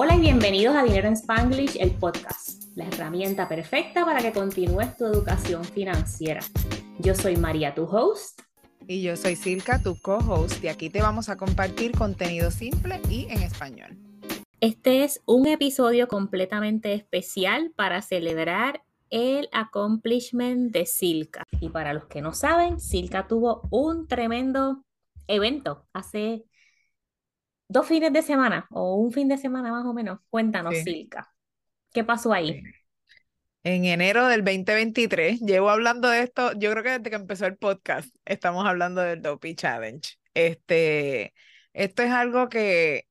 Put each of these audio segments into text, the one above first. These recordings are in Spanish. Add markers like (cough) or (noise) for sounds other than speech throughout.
Hola y bienvenidos a Dinero en Spanglish, el podcast, la herramienta perfecta para que continúes tu educación financiera. Yo soy María, tu host. Y yo soy Silka, tu co-host, y aquí te vamos a compartir contenido simple y en español. Este es un episodio completamente especial para celebrar el accomplishment de Silka. Y para los que no saben, Silka tuvo un tremendo evento hace dos fines de semana o un fin de semana más o menos. Cuéntanos, Silka, ¿qué pasó ahí? En enero del 2023, llevo hablando de esto, yo creo que desde que empezó el podcast, estamos hablando del Dopey Challenge. Este, esto es algo que,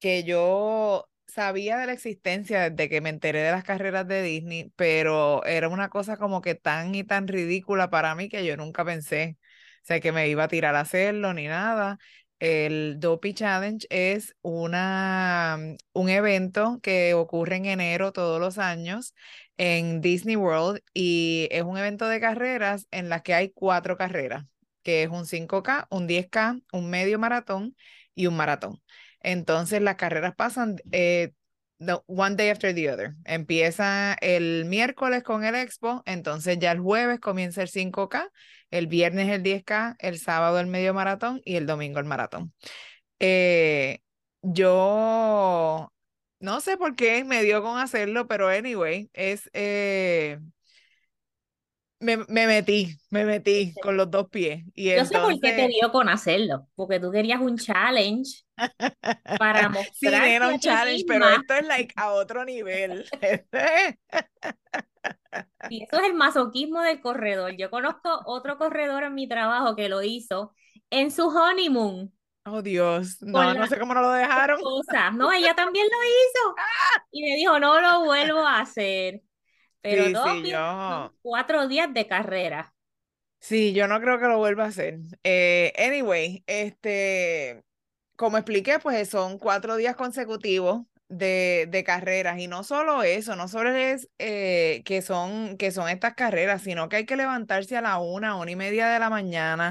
que yo sabía de la existencia desde que me enteré de las carreras de Disney, pero era una cosa como que tan y tan ridícula para mí que yo nunca pensé, o sea, que me iba a tirar a hacerlo ni nada. El Dopey Challenge es una, mm, un evento que ocurre en enero todos los años en Disney World y es un evento de carreras en las que hay cuatro carreras, que es un 5K, un 10K, un medio maratón y un maratón. Entonces las carreras pasan eh, one day after the other. Empieza el miércoles con el expo, entonces ya el jueves comienza el 5K, el viernes el 10K, el sábado el medio maratón y el domingo el maratón. Eh, yo no sé por qué me dio con hacerlo, pero anyway, es... Eh, me, metí, me metí con los dos pies. Y Yo sé por qué te dio con hacerlo, porque tú querías un challenge para (laughs) mostrar. Sí, era un challenge, pero esto es like a otro nivel. (laughs) y eso es el masoquismo del corredor. Yo conozco otro corredor en mi trabajo que lo hizo en su honeymoon. Oh Dios, no, no sé cómo no lo dejaron. No, ella también lo hizo. (laughs) Y me dijo, no lo vuelvo a hacer. Pero no, cuatro días de carrera. Sí, yo no creo que lo vuelva a hacer. Eh, anyway, este, como expliqué, pues son cuatro días consecutivos de, de, carreras y no solo eso, no solo es eh, que, son, que son estas carreras, sino que hay que levantarse a la una, una y media de la mañana.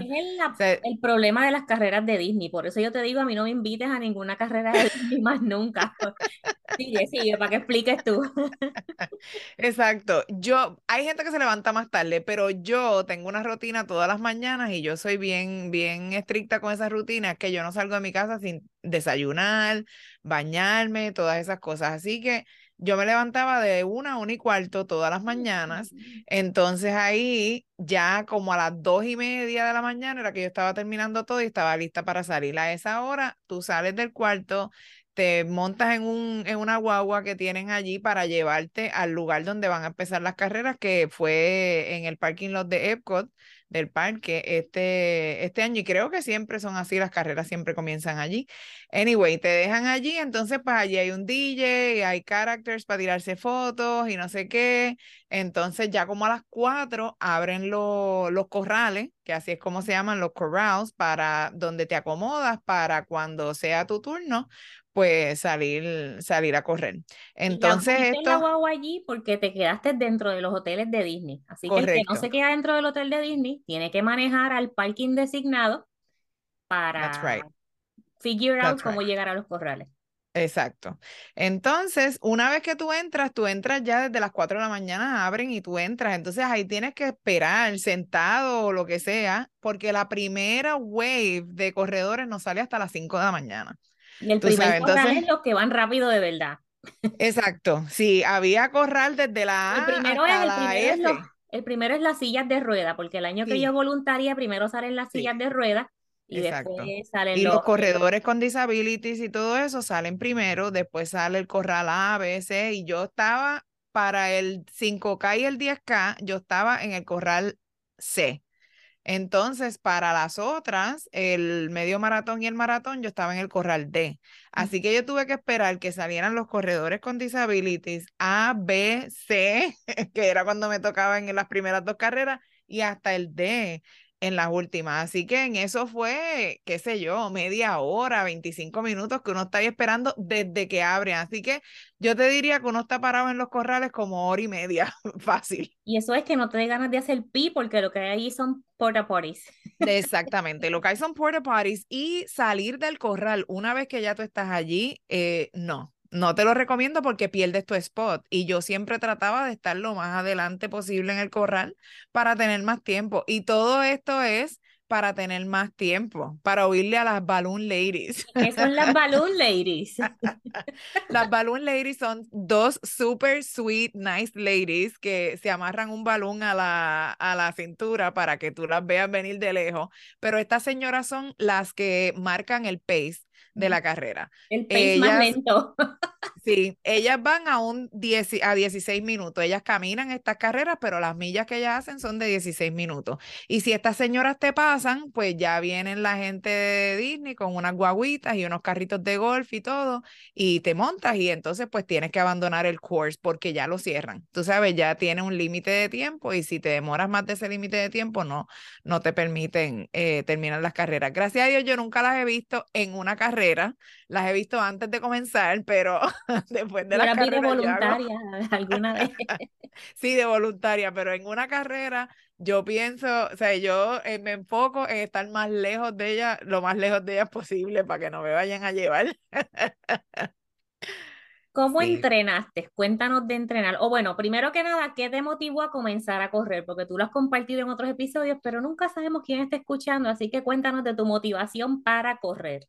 Es el, problema de las carreras de Disney, por eso yo te digo, a mí no me invites a ninguna carrera de Disney más nunca. (laughs) Sigue, sigue, para que expliques tú. (laughs) Exacto. Yo, hay gente que se levanta más tarde, pero yo tengo una rutina todas las mañanas y yo soy bien, bien estricta con esa rutina, que yo no salgo de mi casa sin desayunar, bañarme, todas esas cosas. Así que yo me levantaba de una a una y cuarto todas las mañanas. Entonces ahí ya como a las dos y media de la mañana era que yo estaba terminando todo y estaba lista para salir. A esa hora tú sales del cuarto, te montas en, un, en una guagua que tienen allí para llevarte al lugar donde van a empezar las carreras, que fue en el parking lot de Epcot del parque este, este año y creo que siempre son así, las carreras siempre comienzan allí. Anyway, te dejan allí, entonces pues allí hay un DJ, hay characters para tirarse fotos y no sé qué. Entonces ya como a las cuatro abren los corrales, que así es como se llaman los corrals, para donde te acomodas para cuando sea tu turno, pues salir, salir a correr. Entonces y esto... allí porque te quedaste dentro de los hoteles de Disney. Así que el que no se queda dentro del hotel de Disney tiene que manejar al parking designado para figure out cómo llegar a los corrales. Exacto. Entonces, una vez que tú entras, tú entras ya desde las 4 de la mañana, abren y tú entras. Entonces ahí tienes que esperar sentado o lo que sea, porque la primera wave de corredores no sale hasta las 5 de la mañana. Y el primer corral es los que van rápido de verdad. Exacto, sí, había corral desde la A el primero es, el primero Es el primero es las sillas de rueda, porque el año que yo voluntaria, primero salen las sillas de rueda y después salen y los, corredores con disabilities y todo eso salen primero, después sale el corral A, B, C, y yo estaba para el 5K y el 10K, yo estaba en el corral C. Entonces, para las otras, el medio maratón y el maratón, yo estaba en el corral D. Así que yo tuve que esperar que salieran los corredores con disabilities A, B, C, (laughs) que era cuando me tocaba en las primeras dos carreras, y hasta el D en las últimas. Así que en eso fue, qué sé yo, media hora, 25 minutos que uno está ahí esperando desde que abren. Así que yo te diría que uno está parado en los corrales como hora y media, (laughs) fácil. Y eso es que no te dé ganas de hacer pi porque lo que hay ahí son porta potties. (laughs) Exactamente, lo que hay son porta potties y salir del corral una vez que ya tú estás allí, eh, no. No te lo recomiendo porque pierdes tu spot. Y yo siempre trataba de estar lo más adelante posible en el corral para tener más tiempo. Y todo esto es para tener más tiempo, para oírle a las Balloon Ladies. ¿Qué son las Balloon Ladies? (laughs) las Balloon Ladies son dos super sweet, nice ladies que se amarran un balón a la, a la cintura para que tú las veas venir de lejos. Pero estas señoras son las que marcan el pace de la carrera. El pace más lento. (laughs) Sí, ellas van a un 10, a 16 minutos. Ellas caminan estas carreras, pero las millas que ellas hacen son de 16 minutos. Y si estas señoras te pasan, pues ya vienen la gente de Disney con unas guaguitas y unos carritos de golf y todo, y te montas y entonces pues tienes que abandonar el course porque ya lo cierran. Tú sabes, ya tiene un límite de tiempo y si te demoras más de ese límite de tiempo, no, no te permiten eh, terminar las carreras. Gracias a Dios, yo nunca las he visto en una carrera, las he visto antes de comenzar, pero (laughs) después de la carrera. de voluntaria (laughs) alguna vez. (laughs) sí, de voluntaria, pero en una carrera yo pienso, o sea, yo eh, me enfoco en estar más lejos de ella, lo más lejos de ella posible para que no me vayan a llevar. ¿Cómo entrenaste? Cuéntanos de entrenar. O bueno, primero que nada, ¿qué te motivó a comenzar a correr? Porque tú lo has compartido en otros episodios, pero nunca sabemos quién está escuchando, así que cuéntanos de tu motivación para correr.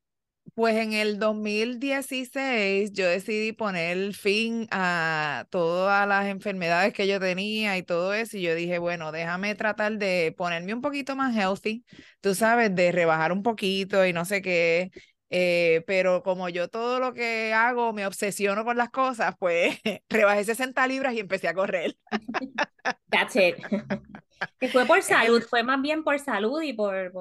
Pues en el 2016 yo decidí poner fin a todas las enfermedades que yo tenía y todo eso. Y yo dije, bueno, déjame tratar de ponerme un poquito más healthy, tú sabes, de rebajar un poquito y no sé qué. Eh, pero como yo todo lo que hago me obsesiono con las cosas, pues (laughs) rebajé 60 libras y empecé a correr. That's it. Que fue por (laughs) salud, fue más bien por salud y por...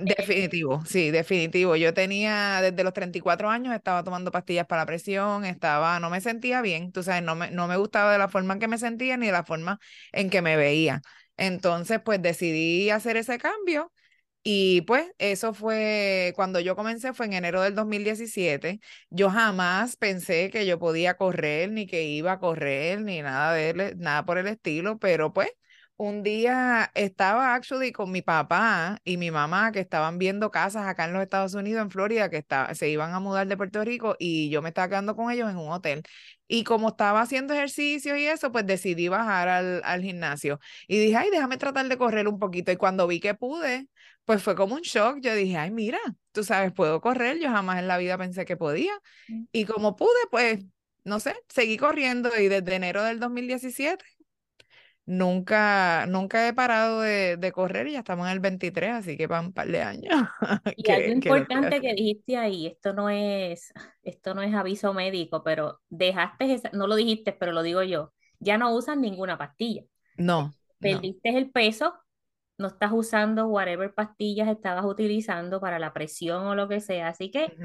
definitivo, sí, definitivo. Yo tenía, desde los 34 años, estaba tomando pastillas para la presión, estaba, no me sentía bien, tú sabes, no me, no me gustaba de la forma en que me sentía ni de la forma en que me veía. Entonces, pues decidí hacer ese cambio. Y pues eso fue, cuando yo comencé fue en enero del 2017. Yo jamás pensé que yo podía correr, ni que iba a correr, ni nada de nada por el estilo, pero pues un día estaba actually con mi papá y mi mamá que estaban viendo casas acá en los Estados Unidos, en Florida, que se iban a mudar de Puerto Rico y yo me estaba quedando con ellos en un hotel. Y como estaba haciendo ejercicio y eso, pues decidí bajar al, al gimnasio. Y dije, ay, déjame tratar de correr un poquito. Y cuando vi que pude, pues fue como un shock. Yo dije, ay, mira, tú sabes, puedo correr. Yo jamás en la vida pensé que podía. Mm. Y como pude, pues, no sé, seguí corriendo y desde enero del 2017 nunca, nunca he parado de, correr y ya estamos en el 23, así que van un par de años. (laughs) Y algo importante que dijiste ahí, esto no es, esto no es aviso médico, pero dejaste no lo dijiste, pero lo digo yo, ya no usas ninguna pastilla. No. Perdiste el peso, no estás usando whatever pastillas estabas utilizando para la presión o lo que sea, así que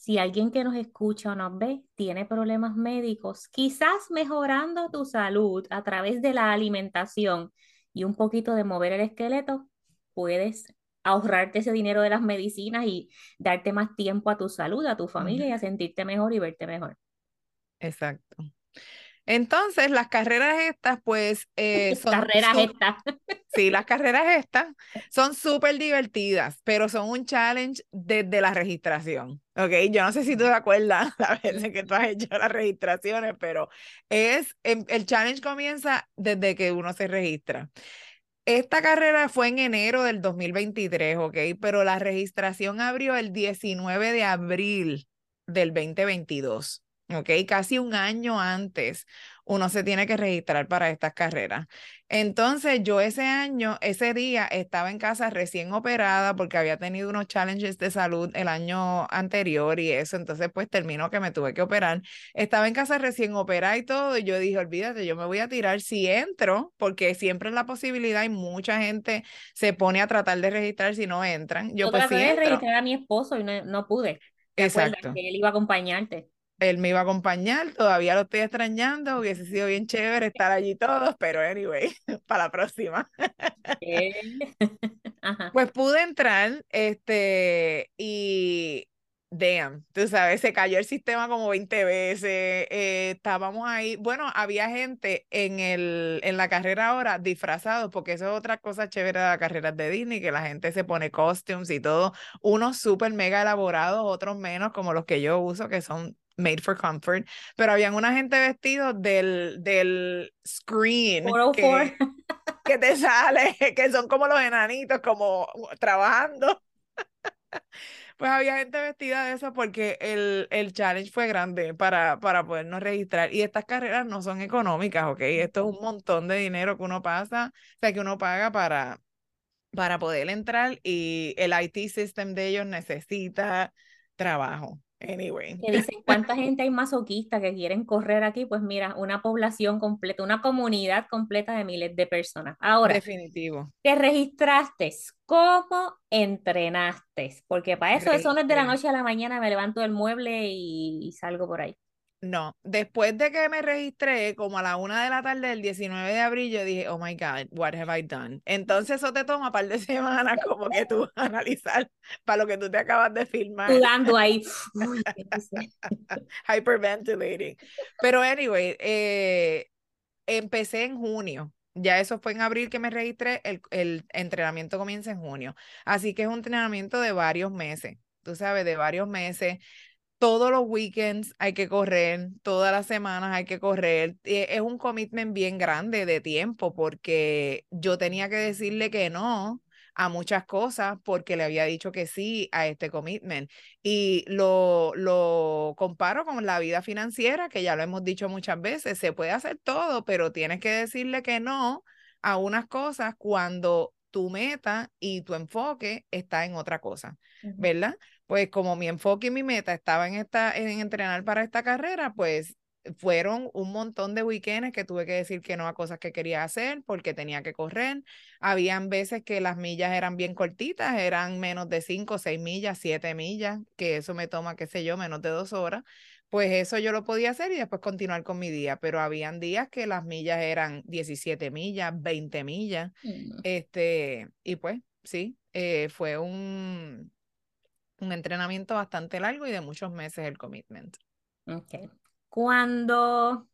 si alguien que nos escucha o nos ve tiene problemas médicos, quizás mejorando tu salud a través de la alimentación y un poquito de mover el esqueleto, puedes ahorrarte ese dinero de las medicinas y darte más tiempo a tu salud, a tu familia y a sentirte mejor y verte mejor. Exacto. Entonces, las carreras estas, pues, eh, (laughs) son... Carreras estas. Sí, las carreras estas son súper divertidas, pero son un challenge desde la registración, ¿ok? Yo no sé si tú te acuerdas (laughs) la vez (laughs) que tú has hecho las registraciones, pero es, em, el challenge comienza desde que uno se registra. Esta carrera fue en enero del 2023, ¿ok? Pero la registración abrió el 19 de abril del 2022. ¿ok? Casi un año antes uno se tiene que registrar para estas carreras. Entonces yo ese año, ese día, estaba en casa recién operada porque había tenido unos challenges de salud el año anterior y eso, entonces pues terminó que me tuve que operar. Estaba en casa recién operada y todo y yo dije, olvídate, yo me voy a tirar si entro, porque siempre es la posibilidad y mucha gente se pone a tratar de registrar si no entran. Yo, pues sí de registrar a mi esposo y no, no pude. Exacto. Que él iba a acompañarte él me iba a acompañar, todavía lo estoy extrañando, hubiese sido bien chévere estar allí todos, pero anyway, (laughs) para la próxima. (laughs) pues pude entrar, este, y damn, tú sabes, se cayó el sistema como 20 veces, eh, estábamos ahí, bueno, había gente en, el, en la carrera ahora disfrazados, porque eso es otra cosa chévere de la carrera de Disney, que la gente se pone costumes y todo, unos súper mega elaborados, otros menos, como los que yo uso, que son made for comfort, pero habían una gente vestido del, del screen que, (laughs) que te sale, que son como los enanitos, como trabajando. (laughs) Pues había gente vestida de eso porque el, el challenge fue grande para, para podernos registrar. Y estas carreras no son económicas, ¿ok? Esto es un montón de dinero que uno pasa, o sea, que uno paga para, para poder entrar y el IT system de ellos necesita trabajo. Anyway. Que dicen, ¿cuánta gente hay masoquista que quieren correr aquí? Pues mira, una población completa, una comunidad completa de miles de personas. Ahora, definitivo. Te registraste, ¿cómo entrenaste? Porque para eso, eso no es de la noche a la mañana, me levanto del mueble y salgo por ahí. No, después de que me registré, como a la una de la tarde del 19 de abril, yo dije, oh my God, what have I done? Entonces eso te toma un par de (laughs) semanas como que tú (laughs) analizar para lo que tú te acabas de filmar. Sudando ahí. (laughs) Hyperventilating. Pero anyway, eh, empecé en junio. Ya eso fue en abril que me registré, el, el entrenamiento comienza en junio. Así que es un entrenamiento de varios meses, tú sabes, de varios meses todos los weekends hay que correr, todas las semanas hay que correr. Es un commitment bien grande de tiempo porque yo tenía que decirle que no a muchas cosas porque le había dicho que sí a este commitment. Y lo, lo comparo con la vida financiera, que ya lo hemos dicho muchas veces, se puede hacer todo, pero tienes que decirle que no a unas cosas cuando tu meta y tu enfoque está en otra cosa, ¿verdad? Pues como mi enfoque y mi meta estaba en, esta, en entrenar para esta carrera, pues fueron un montón de weekends que tuve que decir que no a cosas que quería hacer porque tenía que correr. Habían veces que las millas eran bien cortitas, eran menos de 5, 6 millas, 7 millas, que eso me toma, qué sé yo, menos de dos horas. Pues eso yo lo podía hacer y después continuar con mi día, pero habían días que las millas eran 17 millas, 20 millas, mm. este, y pues sí, eh, fue un, un entrenamiento bastante largo y de muchos meses el commitment. Ok. Cuando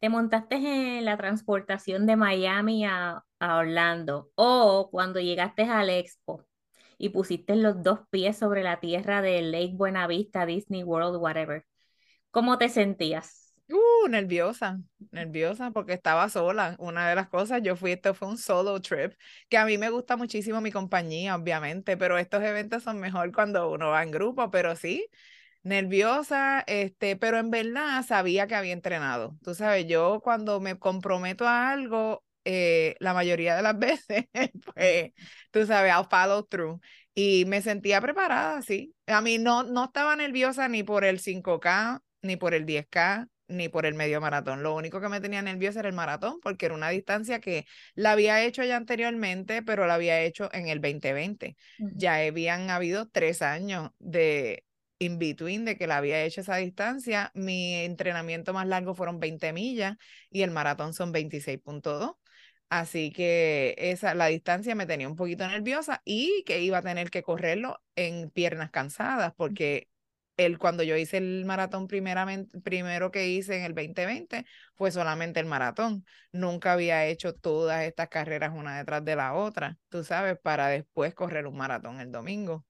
te montaste en la transportación de Miami a, a Orlando o cuando llegaste al Expo y pusiste los dos pies sobre la tierra de Lake Buenavista, Disney World, whatever, ¿cómo te sentías? Uh, nerviosa, nerviosa porque estaba sola. Una de las cosas, yo fui, esto fue un solo trip, que a mí me gusta muchísimo mi compañía, obviamente, pero estos eventos son mejor cuando uno va en grupo, pero sí, nerviosa, este, pero en verdad sabía que había entrenado. Tú sabes, yo cuando me comprometo a algo, eh, la mayoría de las (laughs) veces, pues, tú sabes, I'll follow through. Y me sentía preparada, sí. A mí no, no estaba nerviosa ni por el 5K, ni por el 10K, ni por el medio maratón. Lo único que me tenía nerviosa era el maratón, porque era una distancia que la había hecho ya anteriormente, pero la había hecho en el 2020. Ya habían habido tres años de in between de que la había hecho esa distancia. Mi entrenamiento más largo fueron 20 millas y el maratón son 26.2. Así que esa, la distancia me tenía un poquito nerviosa y que iba a tener que correrlo en piernas cansadas porque el, cuando yo hice el maratón primeramente, primero que hice en el 2020 fue solamente el maratón. Nunca había hecho todas estas carreras una detrás de la otra, tú sabes, para después correr un maratón el domingo.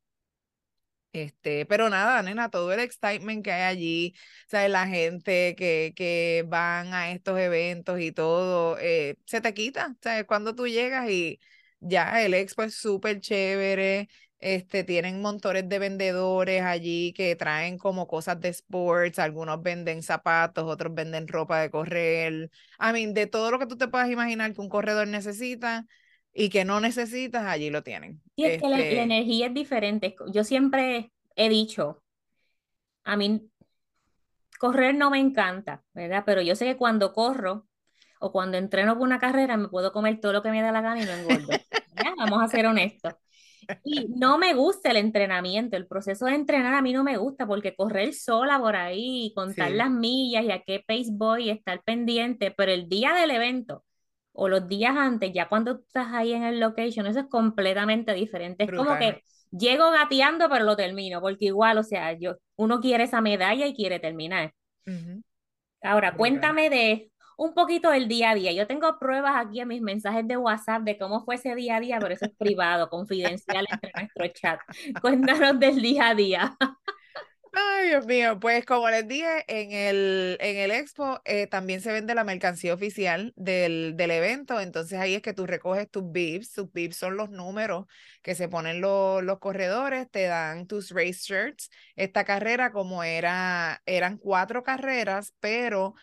Este, pero nada, nena, todo el excitement que hay allí, sabes, la gente que, que van a estos eventos y todo, eh, se te quita, sabes, cuando tú llegas y ya el expo es súper chévere, este, tienen montones de vendedores allí que traen como cosas de sports, algunos venden zapatos, otros venden ropa de correr. I mean, de todo lo que tú te puedas imaginar que un corredor necesita y que no necesitas, allí lo tienen. Y es que la, este energía es diferente. Yo siempre he dicho, a mí correr no me encanta, ¿verdad? Pero yo sé que cuando corro o cuando entreno por una carrera me puedo comer todo lo que me da la gana y no (laughs) engordo. Vamos a ser honestos. Y no me gusta el entrenamiento, el proceso de entrenar a mí no me gusta porque correr sola por ahí, contar las millas y a qué pace voy, estar pendiente, pero el día del evento o los días antes, ya cuando estás ahí en el location, eso es completamente diferente. Es como que llego gateando, pero lo termino, porque igual, o sea, yo, uno quiere esa medalla y quiere terminar. Ahora, cuéntame de un poquito del día a día. Yo tengo pruebas aquí en mis mensajes de WhatsApp de cómo fue ese día a día, pero eso es privado, confidencial entre nuestro chat. (laughs) Cuéntanos del día a día. Ay, Dios mío, pues como les dije, en el, en el expo eh, también se vende la mercancía oficial del, del evento, entonces ahí es que tú recoges tus bibs, tus bibs son los números que se ponen los, los corredores, te dan tus race shirts. Esta carrera como era, eran cuatro carreras, pero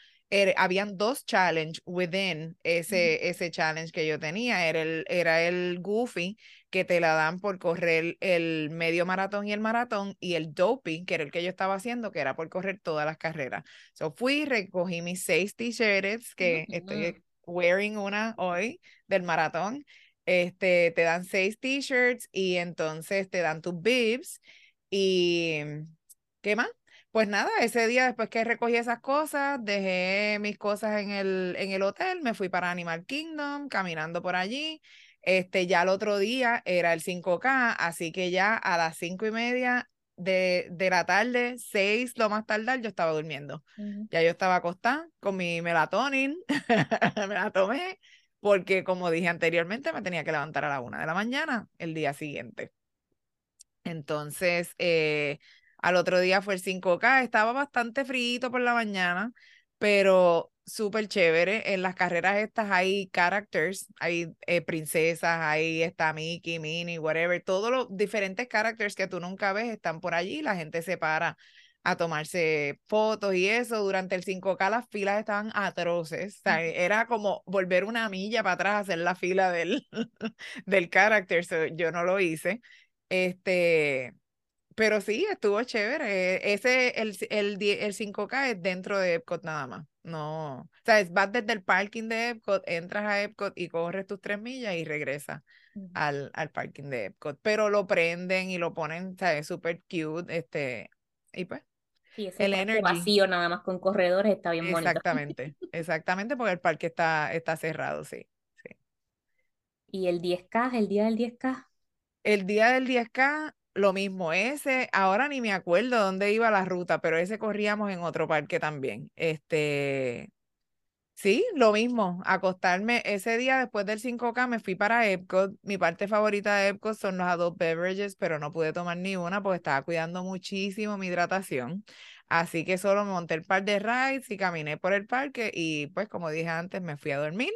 habían dos challenge within ese, ese challenge que yo tenía. Era el, era el Goofy, que te la dan por correr el medio maratón y el maratón, y el doping, que era el que yo estaba haciendo, que era por correr todas las carreras. So fui, recogí mis seis t-shirts, que estoy wearing una hoy del maratón. Este, te dan seis t-shirts y entonces te dan tus bibs y ¿qué más? Pues nada, ese día después que recogí esas cosas, dejé mis cosas en el, en el hotel, me fui para Animal Kingdom, caminando por allí. Este, ya el otro día era el 5K, así que ya a las cinco y media de, de la tarde, seis lo más tardar, yo estaba durmiendo. Ya yo estaba acostada con mi melatonin, (laughs) me la tomé, porque como dije anteriormente, me tenía que levantar a la una de la mañana el día siguiente. Entonces, eh, al otro día fue el 5K, estaba bastante frío por la mañana, pero súper chévere. En las carreras estas hay characters, hay eh, princesas, ahí está Mickey, Minnie, whatever. Todos los diferentes characters que tú nunca ves están por allí. La gente se para a tomarse fotos y eso. Durante el 5K las filas estaban atroces. (laughs) era como volver una milla para atrás, hacer la fila del, (laughs) del character. yo no lo hice. Este, pero sí, estuvo chévere. Ese, el, el, el 5K es dentro de Epcot nada más. No, o sea, vas desde el parking de Epcot, entras a Epcot y corres tus tres millas y regresas al, al parking de Epcot. Pero lo prenden y lo ponen, ¿sabes? Súper cute, este, y pues. Sí, ese el energy. vacío nada más con corredores está bien bonito. Exactamente, (laughs) exactamente, porque el parque está, está cerrado, sí, sí. ¿Y el 10K, el día del 10K? El día del 10K lo mismo, ese, ahora ni me acuerdo dónde iba la ruta, pero ese corríamos en otro parque también. Este, sí, lo mismo, acostarme ese día después del 5K me fui para Epcot. Mi parte favorita de Epcot son los adult beverages, pero no pude tomar ni una porque estaba cuidando muchísimo mi hidratación. Así que solo monté el par de rides y caminé por el parque y pues como dije antes me fui a dormir.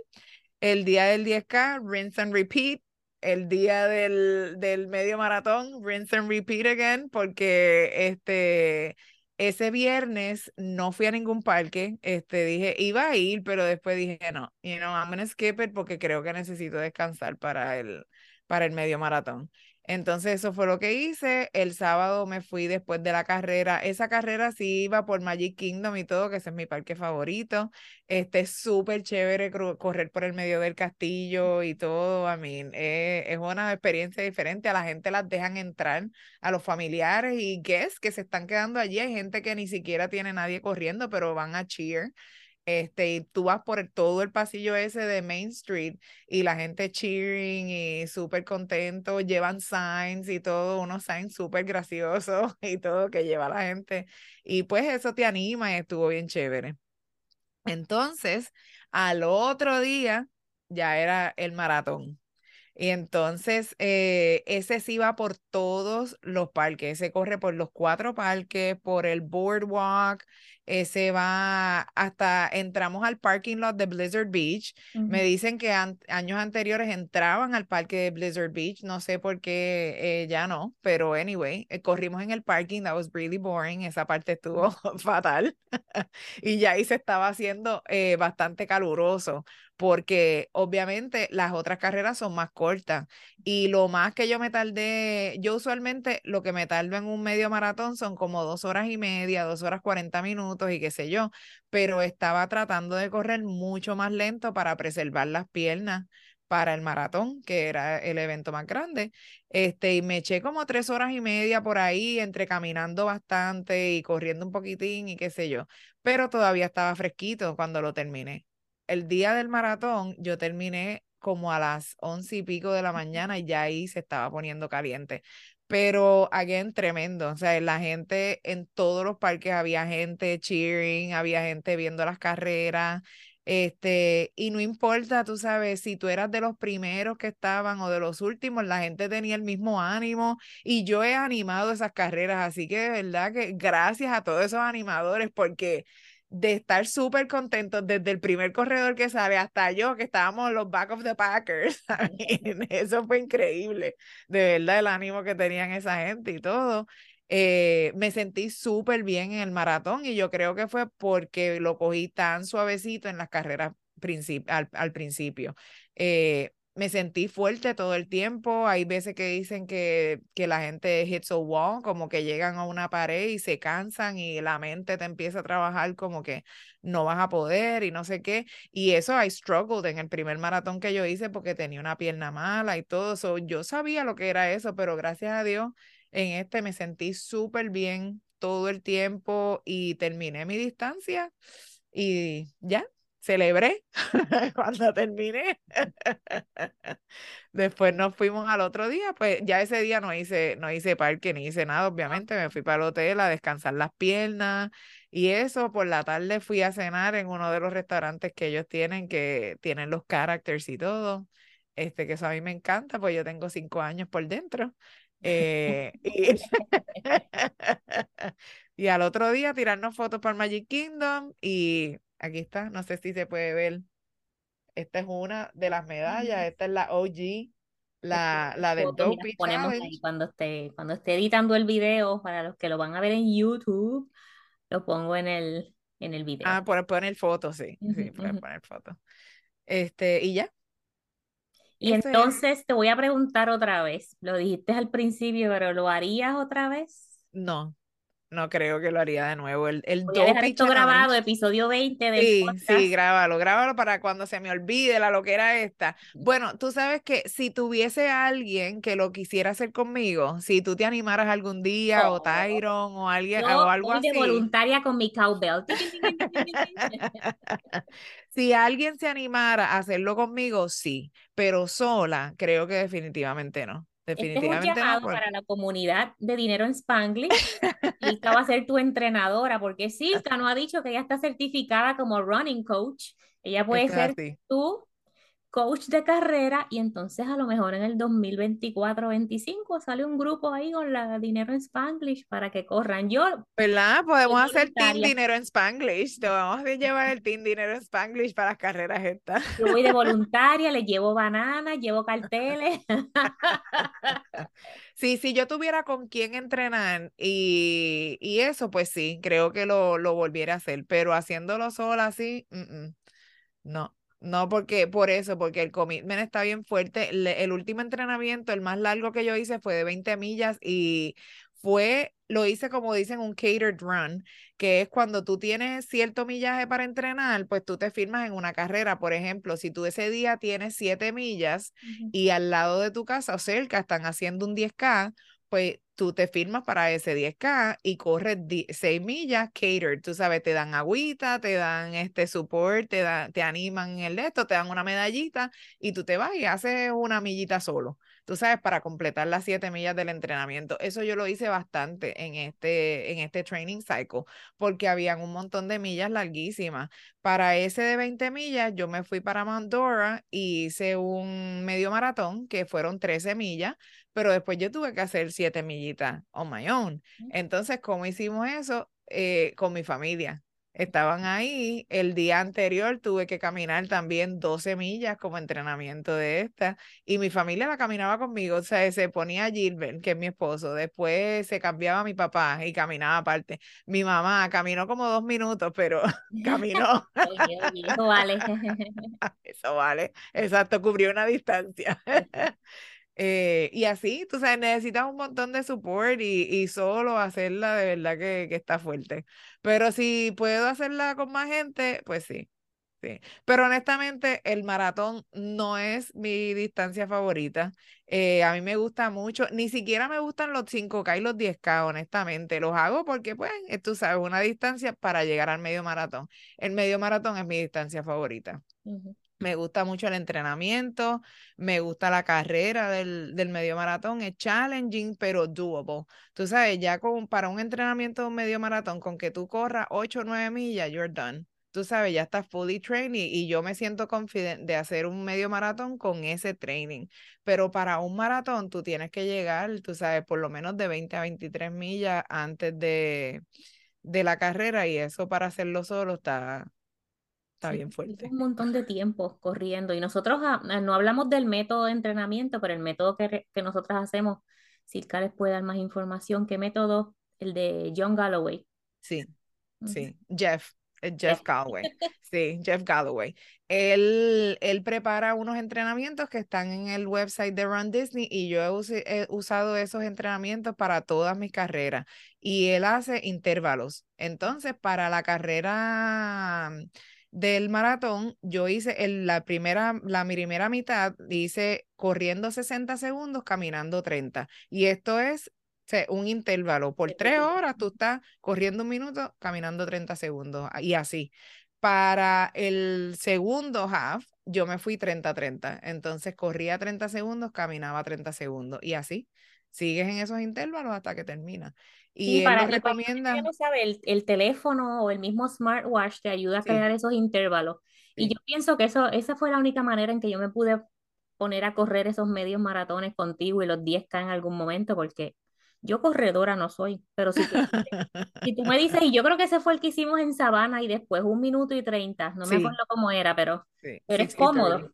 El día del 10K, rinse and repeat, el día del, del medio maratón, rinse and repeat again, porque este, ese viernes no fui a ningún parque, este, dije, iba a ir, pero después dije, no, you know, I'm gonna skip it porque creo que necesito descansar para el, para el medio maratón. Entonces eso fue lo que hice. El sábado me fui después de la carrera. Esa carrera sí iba por Magic Kingdom y todo, que ese es mi parque favorito. Este es súper chévere correr por el medio del castillo y todo. A mí eh, es una experiencia diferente. A la gente las dejan entrar, a los familiares y guests que se están quedando allí. Hay gente que ni siquiera tiene nadie corriendo, pero van a cheer. Este, y tú vas por todo el pasillo ese de Main Street y la gente cheering y súper contento, llevan signs y todo, unos signs súper graciosos (laughs) y todo que lleva la gente. Y pues eso te anima y estuvo bien chévere. Entonces, al otro día ya era el maratón. Y entonces eh, ese sí va por todos los parques, ese corre por los cuatro parques, por el boardwalk, ese va hasta entramos al parking lot de Blizzard Beach. Me dicen que años anteriores entraban al parque de Blizzard Beach, no sé por qué eh, ya no, pero anyway, eh, corrimos en el parking, that was really boring, esa parte estuvo (laughs) fatal (laughs) y ya ahí se estaba haciendo bastante caluroso porque obviamente las otras carreras son más cortas y lo más que yo me tardé, yo usualmente lo que me tardo en un medio maratón son como dos horas y media, dos horas cuarenta minutos y qué sé yo, pero estaba tratando de correr mucho más lento para preservar las piernas para el maratón, que era el evento más grande. Este, y me eché como tres horas y media por ahí, entre caminando bastante y corriendo un poquitín y qué sé yo, pero todavía estaba fresquito cuando lo terminé el día del maratón yo terminé como a las once y pico de la mañana y ya ahí se estaba poniendo caliente. Pero, again, tremendo. O sea, la gente en todos los parques había gente cheering, había gente viendo las carreras. Este, y no importa, tú sabes, si tú eras de los primeros que estaban o de los últimos, la gente tenía el mismo ánimo y yo he animado esas carreras, así que de verdad que gracias a todos esos animadores porque de estar súper contentos desde el primer corredor que sale hasta yo, que estábamos los back of the Packers. (laughs) (laughs) Eso fue increíble, de verdad, el ánimo que tenían esa gente y todo. Eh, me sentí súper bien en el maratón y yo creo que fue porque lo cogí tan suavecito en las carreras al, al, principio. Eh, me sentí fuerte todo el tiempo. Hay veces que dicen que, que la gente hits a wall, como que llegan a una pared y se cansan y la mente te empieza a trabajar como que no vas a poder y no sé qué. Y eso I struggled en el primer maratón que yo hice porque tenía una pierna mala y todo eso. Yo sabía lo que era eso, pero gracias a Dios en este me sentí súper bien todo el tiempo y terminé mi distancia y ya, celebré (laughs) cuando terminé. Después nos fuimos al otro día, pues ya ese día no hice, no hice parque ni hice nada, obviamente, me fui para el hotel a descansar las piernas y eso, por la tarde fui a cenar en uno de los restaurantes que ellos tienen, que tienen los characters y todo, este, que eso a mí me encanta, pues yo tengo cinco años por dentro. Eh, y, (laughs) al otro día tirarnos fotos para Magic Kingdom y aquí está, no sé si se puede ver. Esta es una de las medallas, esta es la OG, la, la del Dopey ponemos ahí cuando esté, cuando esté editando el video, para los que lo van a ver en YouTube, lo pongo en el, en el video. Ah, por poner fotos, sí, sí, poner fotos. Este, y ya, y entonces te voy a preguntar otra vez, lo dijiste al principio, pero ¿lo harías otra vez? No, no creo que lo haría de nuevo. El, el Voy a dejar esto grabado, episodio 20 del Sí, sí, grábalo, grábalo para cuando se me olvide la lo que era esta. Bueno, tú sabes que si tuviese alguien que lo quisiera hacer conmigo, si tú te animaras algún día, o oh, Tyron, o alguien, o algo así. de voluntaria con mi cowbell. (laughs) si alguien se animara a hacerlo conmigo, sí, pero sola, creo que definitivamente no. Definitivamente este es un llamado para la comunidad de Dinero en Spanglish. Silka va a ser tu entrenadora, porque Silka no ha dicho que ella está certificada como running coach. Ella puede ser tu coach de carrera y entonces a lo mejor en el 2024-25 sale un grupo ahí con la Dinero en Spanglish para que corran. Yo, ¿verdad? Podemos hacer Team Dinero en Spanglish. Te vamos a llevar el Team Dinero en Spanglish para las carreras estas. Yo voy de (laughs) voluntaria, le llevo bananas, llevo carteles. (laughs) Sí, si yo tuviera con quién entrenar y, y eso, pues sí, creo que lo, lo volviera a hacer, pero haciéndolo sola así, no. No, porque por eso, porque el commitment está bien fuerte. el último entrenamiento, el más largo que yo hice fue de 20 millas y fue, lo hice como dicen, un catered run, que es cuando tú tienes cierto millaje para entrenar, pues tú te firmas en una carrera. Por ejemplo, si tú ese día tienes 7 millas y al lado de tu casa o cerca están haciendo un 10K, pues tú te firmas para ese 10K y corres 6 millas catered, tú sabes, te dan agüita, te dan este support, te, te animan en el esto, te dan una medallita y tú te vas y haces una millita solo tú sabes, para completar las siete millas del entrenamiento. Eso yo lo hice bastante en este, en este training cycle, porque habían un montón de millas larguísimas. Para ese de 20 millas, yo me fui para Mount Dora y hice un medio maratón, que fueron 13 millas, pero después yo tuve que hacer siete millitas on my own. Entonces, ¿cómo hicimos eso? Eh, con mi familia estaban ahí. El día anterior tuve que caminar también 12 millas como entrenamiento de esta y mi familia la caminaba conmigo, o sea, se ponía Gilbert, que es mi esposo, después se cambiaba mi papá y caminaba aparte. Mi mamá caminó como dos minutos, pero (laughs) caminó. (laughs) Eso vale. (laughs) Eso vale, exacto, cubrió una distancia. Eh, y así, tú sabes, necesitas un montón de support y, y solo hacerla de verdad que, que, está fuerte. Pero si puedo hacerla con más gente, pues sí, sí. Pero honestamente, el maratón no es mi distancia favorita. Eh, a mí me gusta mucho, ni siquiera me gustan los 5K y los 10K, honestamente. Los hago porque, pues, tú sabes, una distancia para llegar al medio maratón. El medio maratón es mi distancia favorita. Me gusta mucho el entrenamiento, me gusta la carrera del, del, medio maratón, es challenging, pero doable. Tú sabes, ya con, para un entrenamiento de un medio maratón, con que tú corras 8 o 9 millas, you're done. tú sabes, ya estás fully trained y, yo me siento confident de hacer un medio maratón con ese training. Pero para un maratón tú tienes que llegar, tú sabes, por lo menos de 20 a 23 millas antes de, de la carrera y eso para hacerlo solo está, está bien fuerte. Un montón de tiempo corriendo y nosotros ah, ah, no hablamos del método de entrenamiento, pero el método que, que nosotros hacemos, si les puede dar más información, ¿qué método? El de John Galloway. Sí, sí, Jeff. Jeff Galloway. (laughs) Sí, Jeff Galloway. Él, él prepara unos entrenamientos que están en el website de Run Disney y yo he, usado esos entrenamientos para todas mis carreras. Y él hace intervalos. Entonces, para la carrera del maratón, yo hice la primera, la primera mitad, hice corriendo 60 segundos, caminando 30. Y esto es un intervalo. Por tres horas tú estás corriendo un minuto, caminando 30 segundos y así. Para el segundo half, yo me fui 30-30. Entonces corría 30 segundos, caminaba 30 segundos y así. Sigues en esos intervalos hasta que termina. Y para, recomienda. no sabe, el, el, teléfono o el mismo smartwatch te ayuda a crear esos intervalos. Y yo pienso que eso, esa fue la única manera en que yo me pude poner a correr esos medios maratones contigo y los 10K en algún momento, porque yo corredora no soy, pero si tú, (laughs) si tú me dices, y yo creo que ese fue el que hicimos en Sabana y después un minuto y treinta, no me acuerdo cómo era, pero, pero es cómodo.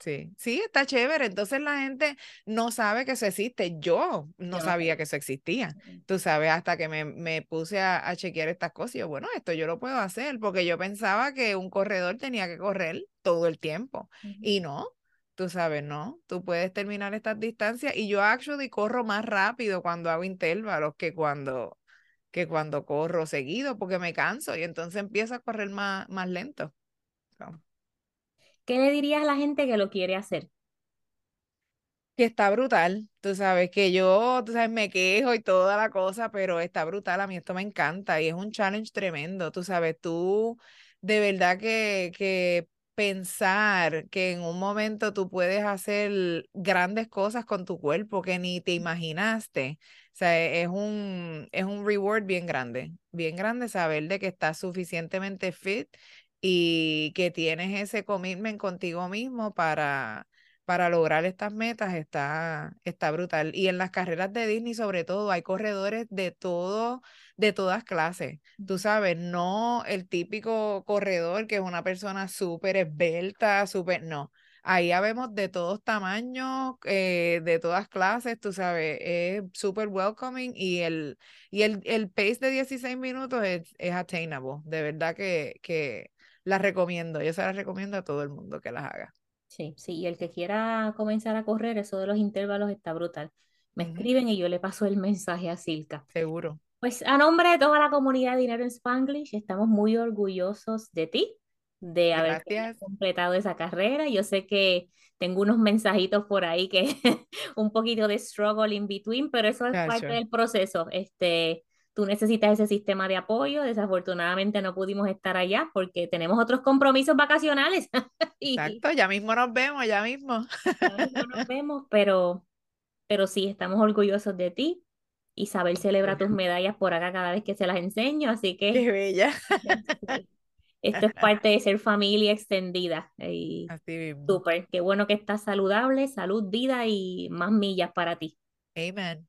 Sí, sí, está chévere. Entonces la gente no sabe que eso existe. Yo no sabía que eso existía. Tú sabes, hasta que me, me puse a, a, chequear estas cosas. Y yo, bueno, esto yo lo puedo hacer, porque yo pensaba que un corredor tenía que correr todo el tiempo. Y no, Tú sabes, ¿no? Tú puedes terminar estas distancias y yo actually corro más rápido cuando hago intervalos que cuando, que cuando corro seguido porque me canso y entonces empiezo a correr más, más lento. ¿Qué le dirías a la gente que lo quiere hacer? Que está brutal, tú sabes que yo, tú sabes, me quejo y toda la cosa, pero está brutal, a mí esto me encanta y es un challenge tremendo, tú sabes, tú de verdad que, que pensar que en un momento tú puedes hacer grandes cosas con tu cuerpo que ni te imaginaste. O sea, es un, es un reward bien grande, bien grande saber de que estás suficientemente fit y que tienes ese commitment contigo mismo para, para lograr estas metas está, está brutal. Y en las carreras de Disney, sobre todo, hay corredores de todo, de todas clases. Tú sabes, no el típico corredor que es una persona súper esbelta, súper, no. Ahí vemos de todos tamaños, eh, de todas clases, tú sabes, es súper welcoming y el, y el, el pace de 16 minutos es, es attainable. De verdad que, que las recomiendo. Yo se las recomiendo a todo el mundo que las haga. Sí, sí, y el que quiera comenzar a correr, eso de los intervalos está brutal. Me escriben y yo le paso el (laughs) mensaje a Silka. Seguro. Pues a nombre de toda la comunidad de Dinero en Spanglish, estamos muy orgullosos de ti, de haber completado esa carrera. Yo sé que tengo unos mensajitos por ahí que (laughs) un poquito de struggle in between, pero eso es parte del proceso. Este, tú necesitas ese sistema de apoyo. Desafortunadamente no pudimos estar allá porque tenemos otros compromisos vacacionales. (laughs) Exacto, ya mismo nos vemos, ya mismo. ya mismo nos vemos, pero, pero sí, estamos orgullosos de ti. Isabel celebra tus (laughs) medallas por acá cada vez que se las enseño, así que... Qué bella. (laughs) Esto es parte de ser familia extendida. Y Así mismo. Súper, qué bueno que estás saludable, salud, vida y más millas para ti. Amen.